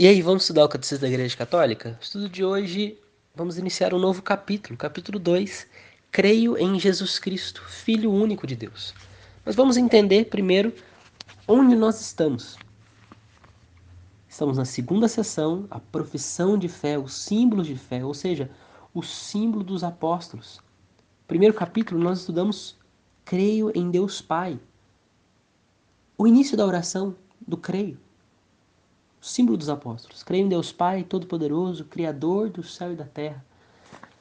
E aí, vamos estudar o Catecismo da Igreja Católica? No estudo de hoje, vamos iniciar um novo capítulo, capítulo 2. Creio em Jesus Cristo, Filho único de Deus. Mas vamos entender primeiro onde nós estamos. Estamos na segunda sessão, a profissão de fé, os símbolos de fé, ou seja, o símbolo dos apóstolos. Primeiro capítulo, nós estudamos Creio em Deus Pai. O início da oração do creio o símbolo dos apóstolos. Creio em Deus Pai Todo-Poderoso, Criador do céu e da terra.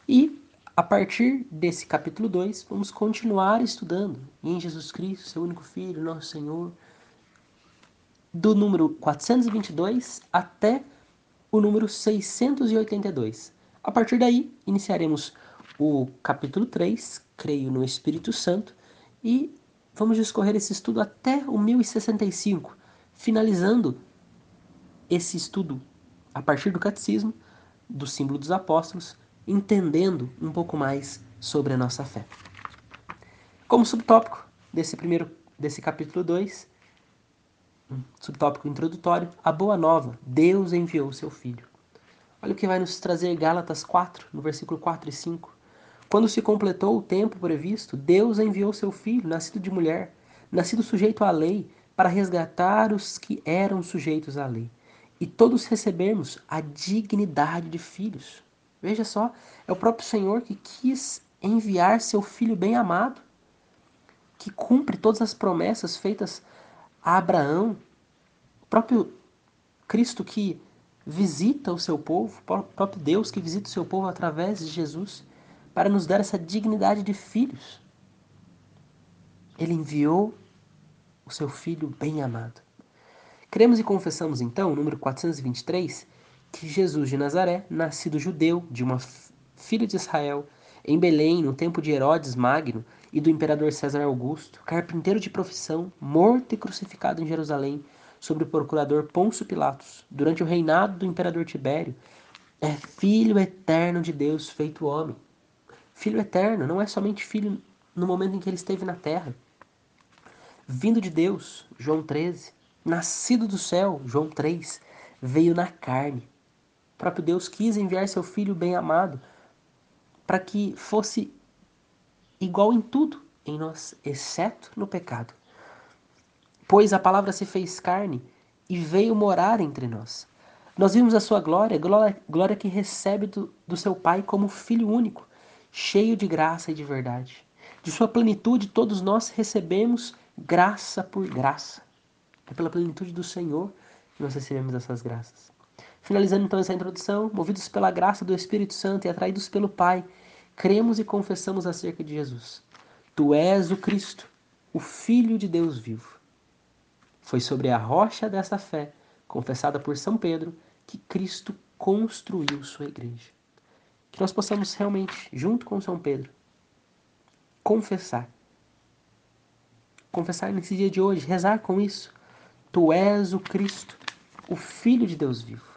E, a partir desse capítulo 2, vamos continuar estudando em Jesus Cristo, seu único Filho, nosso Senhor, do número 422 até o número 682. A partir daí, iniciaremos o capítulo 3, Creio no Espírito Santo, e vamos discorrer esse estudo até o 1065, finalizando esse estudo a partir do catecismo, do símbolo dos apóstolos, entendendo um pouco mais sobre a nossa fé. Como subtópico desse primeiro desse capítulo 2, subtópico introdutório, a boa nova, Deus enviou seu filho. Olha o que vai nos trazer Gálatas 4, no versículo 4 e 5. Quando se completou o tempo previsto, Deus enviou seu filho, nascido de mulher, nascido sujeito à lei, para resgatar os que eram sujeitos à lei e todos recebermos a dignidade de filhos. Veja só, é o próprio Senhor que quis enviar seu filho bem amado, que cumpre todas as promessas feitas a Abraão, o próprio Cristo que visita o seu povo, o próprio Deus que visita o seu povo através de Jesus, para nos dar essa dignidade de filhos. Ele enviou o seu filho bem amado. Cremos e confessamos então, número 423, que Jesus de Nazaré, nascido judeu de uma filha de Israel, em Belém, no tempo de Herodes Magno e do imperador César Augusto, carpinteiro de profissão, morto e crucificado em Jerusalém, sobre o procurador Pôncio Pilatos, durante o reinado do imperador Tibério, é filho eterno de Deus feito homem. Filho eterno não é somente filho no momento em que ele esteve na terra. Vindo de Deus, João 13, nascido do céu, João 3, veio na carne. O próprio Deus quis enviar seu filho bem-amado para que fosse igual em tudo em nós, exceto no pecado. Pois a palavra se fez carne e veio morar entre nós. Nós vimos a sua glória, glória, glória que recebe do, do seu Pai como filho único, cheio de graça e de verdade. De sua plenitude, todos nós recebemos graça por graça. É pela plenitude do Senhor que nós recebemos essas graças. Finalizando então essa introdução, movidos pela graça do Espírito Santo e atraídos pelo Pai, cremos e confessamos acerca de Jesus. Tu és o Cristo, o Filho de Deus vivo. Foi sobre a rocha dessa fé, confessada por São Pedro, que Cristo construiu sua igreja. Que nós possamos realmente, junto com São Pedro, confessar. Confessar nesse dia de hoje, rezar com isso, Tu és o Cristo, o Filho de Deus vivo.